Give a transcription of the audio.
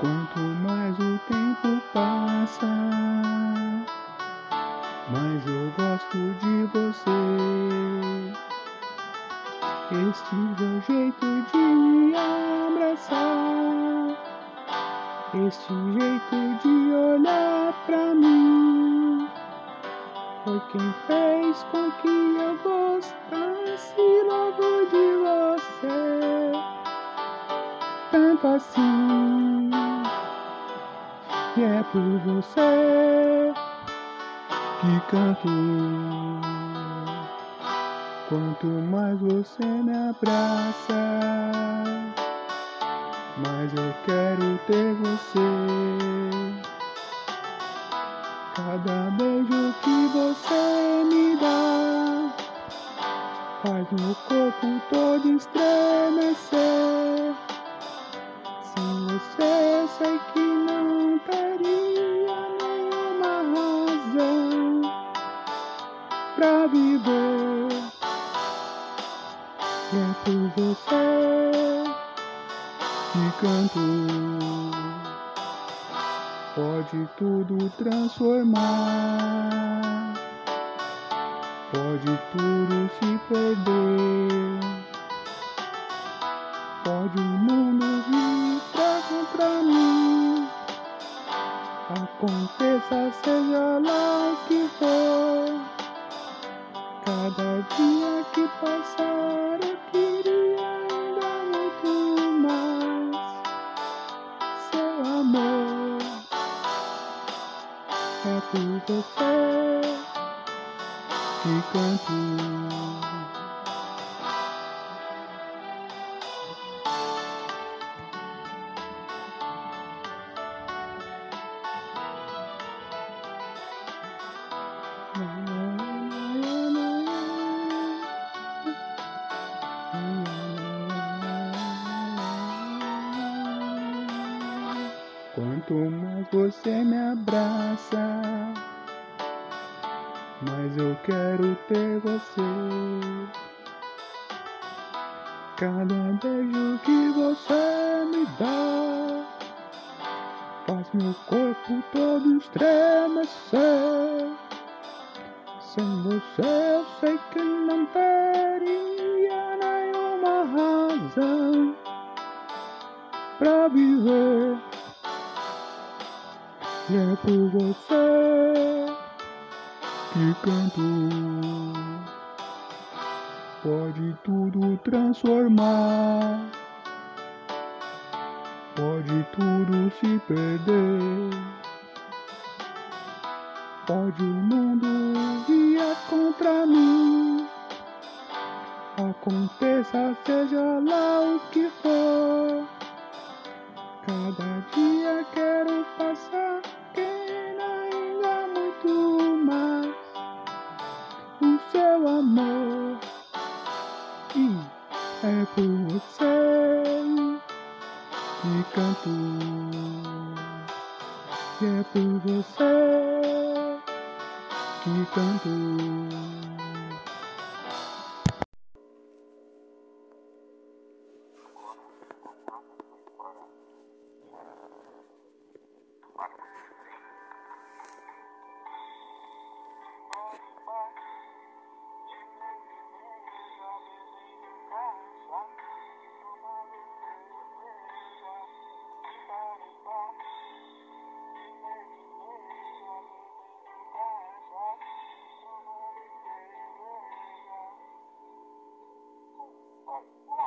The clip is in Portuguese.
Quanto mais o tempo passa, mais eu gosto de você. Este é o jeito de me abraçar, este jeito de olhar pra mim. Foi quem fez com que eu gostasse logo de você. Tanto assim que é por você que canto. Quanto mais você me abraça, mais eu quero ter você. Cada beijo que você me dá faz meu corpo todo estremecer. Sem você sei Pode tudo transformar, pode tudo se perder, pode o mundo vir pra contra mim. Aconteça, seja lá o que for, cada dia que passar canto. Quanto mais você me abraça, mais eu quero ter você. Cada beijo que você me dá faz meu corpo todo estremecer. Sem você eu sei que não teria nenhuma razão pra viver. E é por você que canto. Pode tudo transformar, pode tudo se perder. Pode o mundo vir contra mim. Aconteça, seja lá o que for. Cada dia quero passar, amor. E é por você que canto. E é por você que canto. home.